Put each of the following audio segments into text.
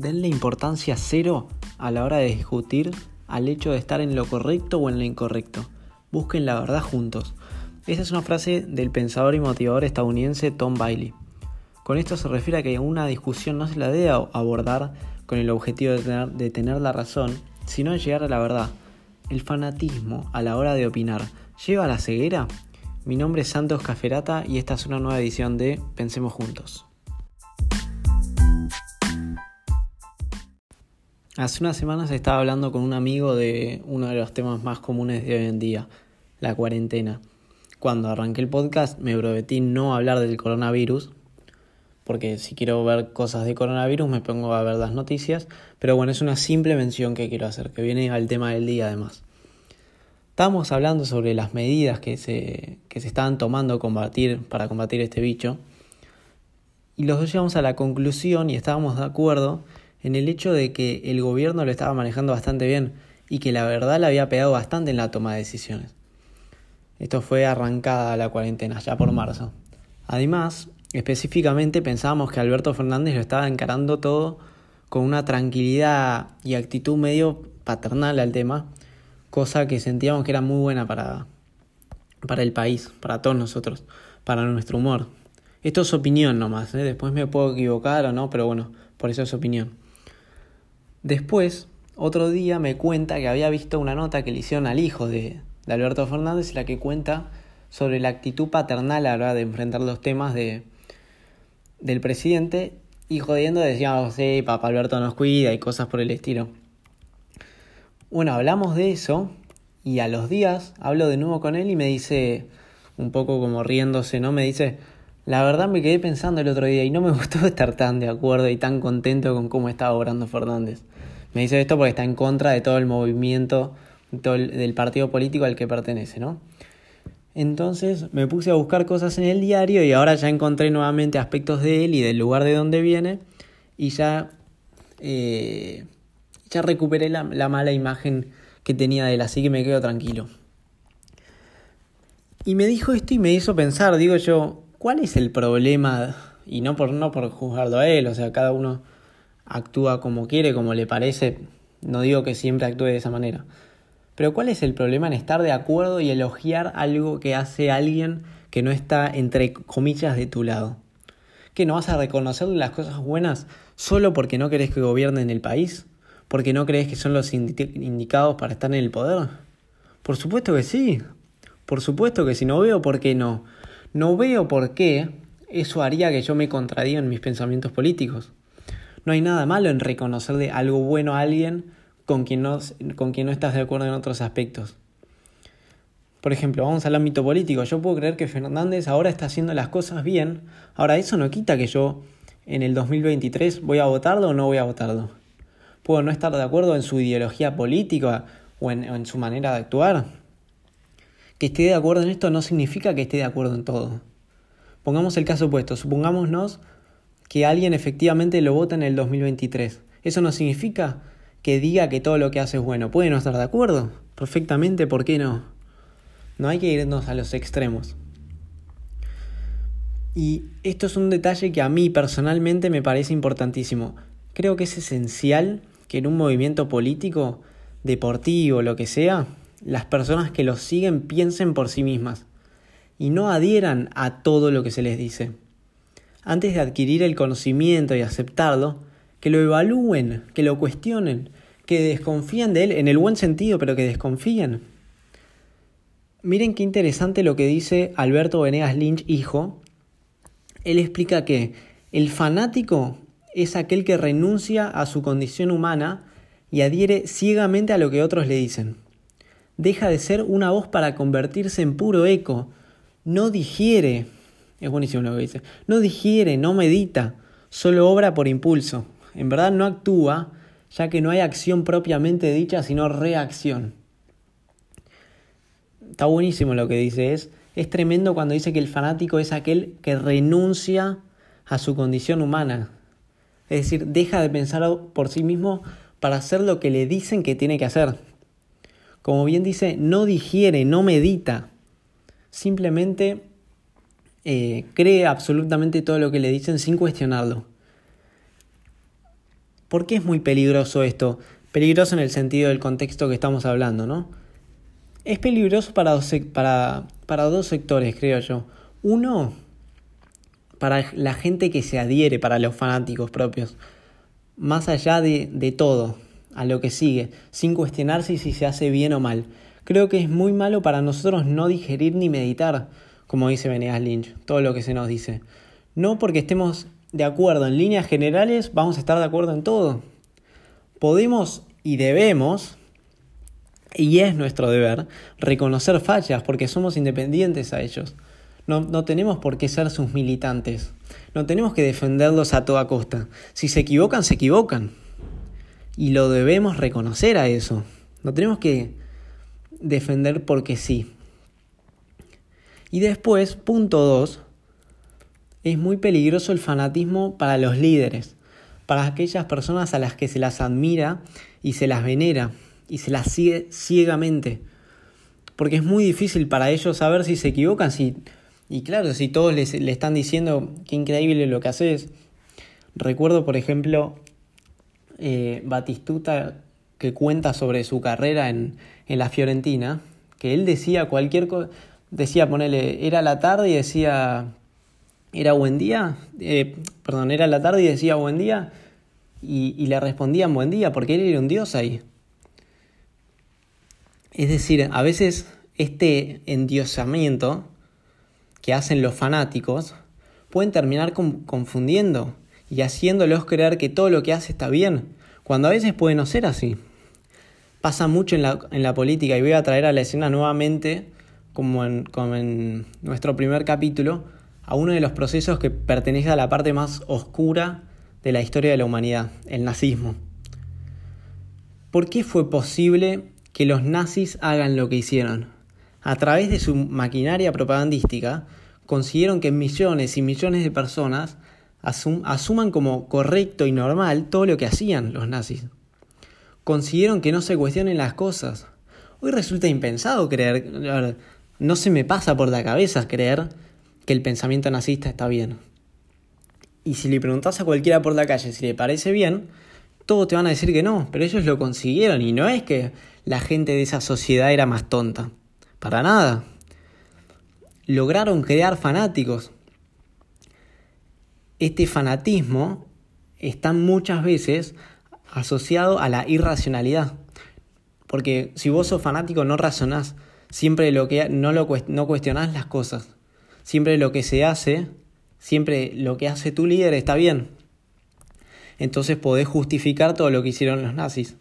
denle importancia cero a la hora de discutir al hecho de estar en lo correcto o en lo incorrecto. Busquen la verdad juntos. Esa es una frase del pensador y motivador estadounidense Tom Bailey. Con esto se refiere a que una discusión no se la debe abordar con el objetivo de tener, de tener la razón, sino de llegar a la verdad. El fanatismo a la hora de opinar lleva a la ceguera. Mi nombre es Santos Caferata y esta es una nueva edición de Pensemos Juntos. Hace unas semanas estaba hablando con un amigo de uno de los temas más comunes de hoy en día, la cuarentena. Cuando arranqué el podcast me prometí no hablar del coronavirus, porque si quiero ver cosas de coronavirus me pongo a ver las noticias, pero bueno, es una simple mención que quiero hacer, que viene al tema del día además. Estábamos hablando sobre las medidas que se, que se estaban tomando combatir, para combatir este bicho, y los dos llegamos a la conclusión y estábamos de acuerdo en el hecho de que el gobierno lo estaba manejando bastante bien y que la verdad le había pegado bastante en la toma de decisiones. Esto fue arrancada la cuarentena, ya por marzo. Además, específicamente pensábamos que Alberto Fernández lo estaba encarando todo con una tranquilidad y actitud medio paternal al tema, cosa que sentíamos que era muy buena para, para el país, para todos nosotros, para nuestro humor. Esto es opinión nomás, ¿eh? después me puedo equivocar o no, pero bueno, por eso es opinión. Después, otro día me cuenta que había visto una nota que le hicieron al hijo de, Alberto Fernández, la que cuenta sobre la actitud paternal a la hora de enfrentar los temas de, del presidente y jodiendo decíamos, sí, papá Alberto nos cuida y cosas por el estilo. Bueno, hablamos de eso y a los días hablo de nuevo con él y me dice, un poco como riéndose, ¿no? Me dice, la verdad me quedé pensando el otro día y no me gustó estar tan de acuerdo y tan contento con cómo estaba obrando Fernández. Me dice esto porque está en contra de todo el movimiento del partido político al que pertenece, ¿no? Entonces me puse a buscar cosas en el diario y ahora ya encontré nuevamente aspectos de él y del lugar de donde viene y ya, eh, ya recuperé la, la mala imagen que tenía de él, así que me quedo tranquilo. Y me dijo esto y me hizo pensar, digo yo, ¿Cuál es el problema? Y no por, no por juzgarlo a él, o sea, cada uno actúa como quiere, como le parece. No digo que siempre actúe de esa manera. Pero ¿cuál es el problema en estar de acuerdo y elogiar algo que hace alguien que no está entre comillas de tu lado? ¿Que no vas a reconocerle las cosas buenas solo porque no querés que gobiernen el país? ¿Porque no crees que son los indicados para estar en el poder? Por supuesto que sí. Por supuesto que si no veo por qué no. No veo por qué eso haría que yo me contradiga en mis pensamientos políticos. No hay nada malo en reconocerle algo bueno a alguien con quien no, con quien no estás de acuerdo en otros aspectos. Por ejemplo, vamos al ámbito político. Yo puedo creer que Fernández ahora está haciendo las cosas bien. Ahora, eso no quita que yo en el 2023 voy a votarlo o no voy a votarlo. Puedo no estar de acuerdo en su ideología política o en, en su manera de actuar que esté de acuerdo en esto no significa que esté de acuerdo en todo. Pongamos el caso opuesto, supongámonos que alguien efectivamente lo vota en el 2023. Eso no significa que diga que todo lo que hace es bueno. Puede no estar de acuerdo, perfectamente, ¿por qué no? No hay que irnos a los extremos. Y esto es un detalle que a mí personalmente me parece importantísimo. Creo que es esencial que en un movimiento político, deportivo, lo que sea, las personas que los siguen piensen por sí mismas y no adhieran a todo lo que se les dice. Antes de adquirir el conocimiento y aceptarlo, que lo evalúen, que lo cuestionen, que desconfíen de él en el buen sentido, pero que desconfíen. Miren qué interesante lo que dice Alberto Venegas Lynch, hijo. Él explica que el fanático es aquel que renuncia a su condición humana y adhiere ciegamente a lo que otros le dicen deja de ser una voz para convertirse en puro eco. No digiere, es buenísimo lo que dice, no digiere, no medita, solo obra por impulso. En verdad no actúa, ya que no hay acción propiamente dicha, sino reacción. Está buenísimo lo que dice, es, es tremendo cuando dice que el fanático es aquel que renuncia a su condición humana. Es decir, deja de pensar por sí mismo para hacer lo que le dicen que tiene que hacer. Como bien dice, no digiere, no medita. Simplemente eh, cree absolutamente todo lo que le dicen sin cuestionarlo. ¿Por qué es muy peligroso esto? Peligroso en el sentido del contexto que estamos hablando, ¿no? Es peligroso para dos, para, para dos sectores, creo yo. Uno, para la gente que se adhiere, para los fanáticos propios. Más allá de, de todo, a lo que sigue, sin cuestionarse si se hace bien o mal. Creo que es muy malo para nosotros no digerir ni meditar, como dice Venegas Lynch, todo lo que se nos dice. No porque estemos de acuerdo en líneas generales, vamos a estar de acuerdo en todo. Podemos y debemos, y es nuestro deber, reconocer fallas porque somos independientes a ellos. No, no, tenemos por qué ser sus militantes. No tenemos que defenderlos a toda costa. Si se equivocan, se equivocan. Y lo debemos reconocer a eso. No tenemos que defender porque sí. Y después, punto 2, es muy peligroso el fanatismo para los líderes, para aquellas personas a las que se las admira y se las venera y se las sigue ciegamente. Porque es muy difícil para ellos saber si se equivocan, si... Y claro, si todos les, le están diciendo qué increíble lo que haces. Recuerdo, por ejemplo, eh, Batistuta que cuenta sobre su carrera en, en la Fiorentina, que él decía cualquier cosa, decía, ponele, era la tarde y decía, era buen día, eh, perdón, era la tarde y decía buen día, y, y le respondían buen día, porque él era un dios ahí. Es decir, a veces este endiosamiento que hacen los fanáticos pueden terminar confundiendo y haciéndolos creer que todo lo que hace está bien, cuando a veces puede no ser así. Pasa mucho en la, en la política y voy a traer a la escena nuevamente, como en, como en nuestro primer capítulo, a uno de los procesos que pertenece a la parte más oscura de la historia de la humanidad, el nazismo. ¿Por qué fue posible que los nazis hagan lo que hicieron? A través de su maquinaria propagandística, consiguieron que millones y millones de personas asuman como correcto y normal todo lo que hacían los nazis. Consiguieron que no se cuestionen las cosas. Hoy resulta impensado creer, no se me pasa por la cabeza creer que el pensamiento nazista está bien. Y si le preguntas a cualquiera por la calle si le parece bien, todos te van a decir que no, pero ellos lo consiguieron y no es que la gente de esa sociedad era más tonta. Para nada. Lograron crear fanáticos, este fanatismo está muchas veces asociado a la irracionalidad. Porque si vos sos fanático no razonás, siempre lo que no, lo, no cuestionás las cosas. Siempre lo que se hace, siempre lo que hace tu líder está bien. Entonces podés justificar todo lo que hicieron los nazis.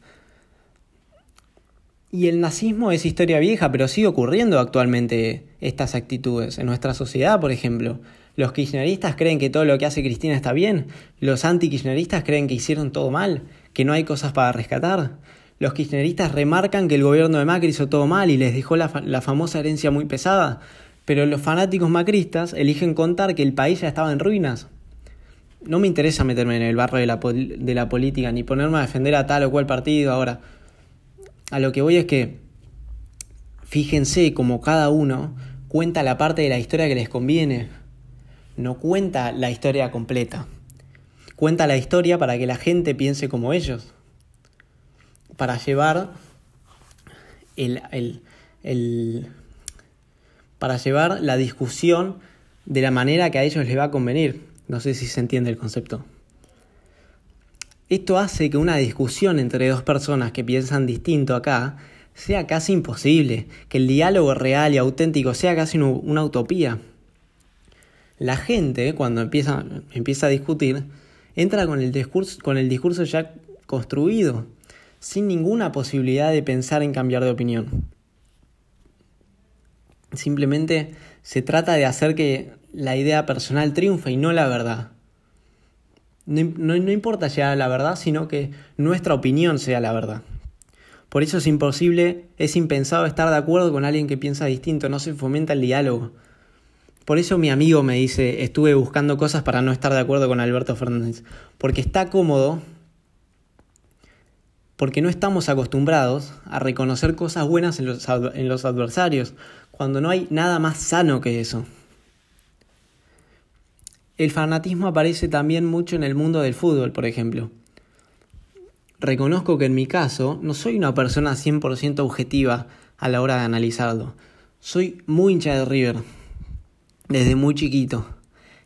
Y el nazismo es historia vieja, pero sigue ocurriendo actualmente estas actitudes. En nuestra sociedad, por ejemplo, los kirchneristas creen que todo lo que hace Cristina está bien, los anti-kirchneristas creen que hicieron todo mal, que no hay cosas para rescatar. Los kirchneristas remarcan que el gobierno de Macri hizo todo mal y les dejó la, la famosa herencia muy pesada, pero los fanáticos macristas eligen contar que el país ya estaba en ruinas. No me interesa meterme en el barro de la, de la política ni ponerme a defender a tal o cual partido ahora. A lo que voy es que fíjense como cada uno cuenta la parte de la historia que les conviene no cuenta la historia completa. Cuenta la historia para que la gente piense como ellos. Para llevar el, el, para llevar la discusión de la manera que a ellos les va a convenir. No sé si se entiende el concepto. Esto hace que una discusión entre dos personas que piensan distinto acá sea casi imposible, que el diálogo real y auténtico sea casi una utopía. La gente, cuando empieza, empieza a discutir, entra con el, discurso, con el discurso ya construido, sin ninguna posibilidad de pensar en cambiar de opinión. Simplemente se trata de hacer que la idea personal triunfe y no la verdad. No, no, no, importa llegar a la verdad, sino que nuestra opinión sea la verdad. Por eso es imposible, es impensado estar de acuerdo con alguien que piensa distinto, no se fomenta el diálogo. Por eso mi amigo me dice, estuve buscando cosas para no estar de acuerdo con Alberto Fernández. Porque está cómodo, porque no estamos acostumbrados a reconocer cosas buenas en los, adversarios, cuando no hay nada más sano que eso. El fanatismo aparece también mucho en el mundo del fútbol, por ejemplo. reconozco que en mi caso no soy una persona 100% objetiva a la hora de analizarlo. Soy muy hincha de River, desde muy chiquito.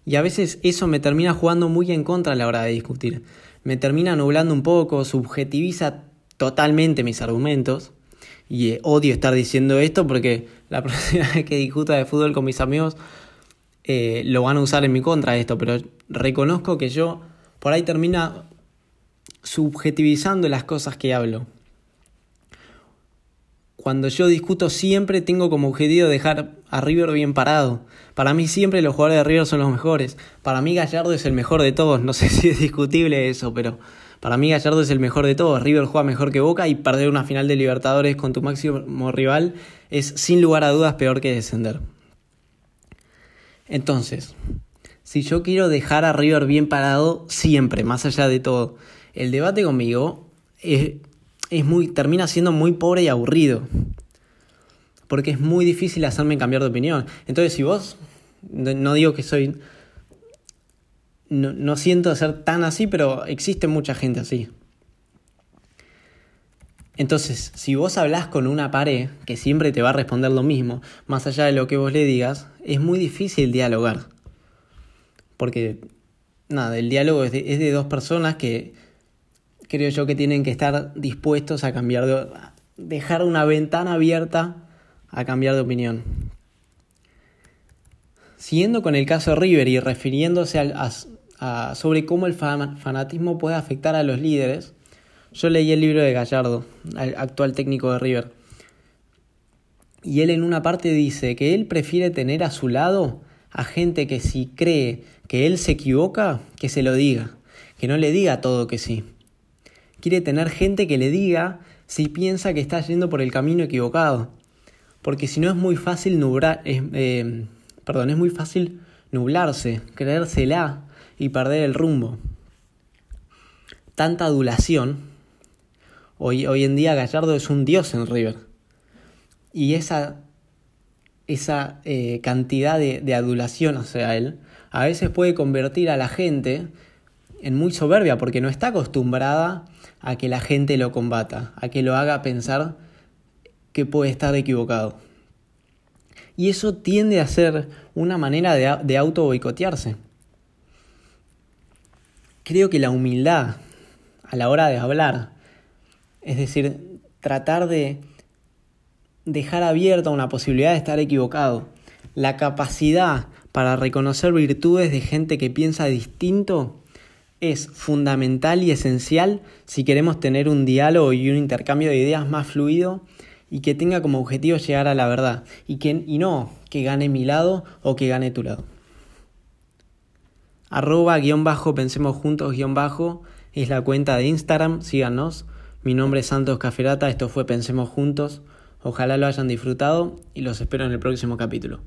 Y a veces eso me termina jugando muy en contra a la hora de discutir. Me termina nublando un poco, subjetiviza totalmente mis argumentos. Y eh, odio estar diciendo esto porque la próxima vez que discuta de fútbol con mis amigos eh, lo van a usar en mi contra esto. Pero reconozco que yo por ahí termina subjetivizando las cosas que hablo. Cuando yo discuto siempre tengo como objetivo dejar a River bien parado. Para mí siempre los jugadores de River son los mejores. Para mí Gallardo es el mejor de todos. No sé si es discutible eso, pero para mí Gallardo es el mejor de todos. River juega mejor que Boca y perder una final de Libertadores con tu máximo rival es sin lugar a dudas peor que descender. Entonces, si yo quiero dejar a River bien parado siempre, más allá de todo, el debate conmigo es es muy, termina siendo muy pobre y aburrido. Porque es muy difícil hacerme cambiar de opinión. Entonces, si vos, no digo que soy, no, no siento ser tan así, pero existe mucha gente así. Entonces, si vos hablas con una pared que siempre te va a responder lo mismo, más allá de lo que vos le digas, es muy difícil dialogar. Porque, nada, el diálogo es de dos personas que creo yo que tienen que estar dispuestos a cambiar de... dejar una ventana abierta a cambiar de opinión. Siguiendo con el caso de River y refiriéndose a, sobre cómo el fanatismo puede afectar a los líderes, yo leí el libro de Gallardo, el actual técnico de River. Y él en una parte dice que él prefiere tener a su lado a gente que si cree que él se equivoca, que se lo diga, que no le diga todo que sí quiere tener gente que le diga si piensa que está yendo por el camino equivocado. Porque si no es muy fácil nublar, eh, perdón, es muy fácil nublarse, creérsela y perder el rumbo. Tanta adulación. Hoy, hoy en día Gallardo es un dios en River. Y esa, esa eh, cantidad de, de adulación hacia él a veces puede convertir a la gente en muy soberbia porque no está acostumbrada a que la gente lo combata, a que lo haga pensar que puede estar equivocado. Y eso tiende a ser una manera de, auto boicotearse. Creo que la humildad a la hora de hablar, es decir, tratar de dejar abierta una posibilidad de estar equivocado, la capacidad para reconocer virtudes de gente que piensa distinto, es fundamental y esencial si queremos tener un diálogo y un intercambio de ideas más fluido y que tenga como objetivo llegar a la verdad y, que, y no que gane mi lado o que gane tu lado. Arroba guion bajo pensemos juntos guion bajo es la cuenta de Instagram, síganos. Mi nombre es Santos Caferata, esto fue Pensemos Juntos. Ojalá lo hayan disfrutado y los espero en el próximo capítulo.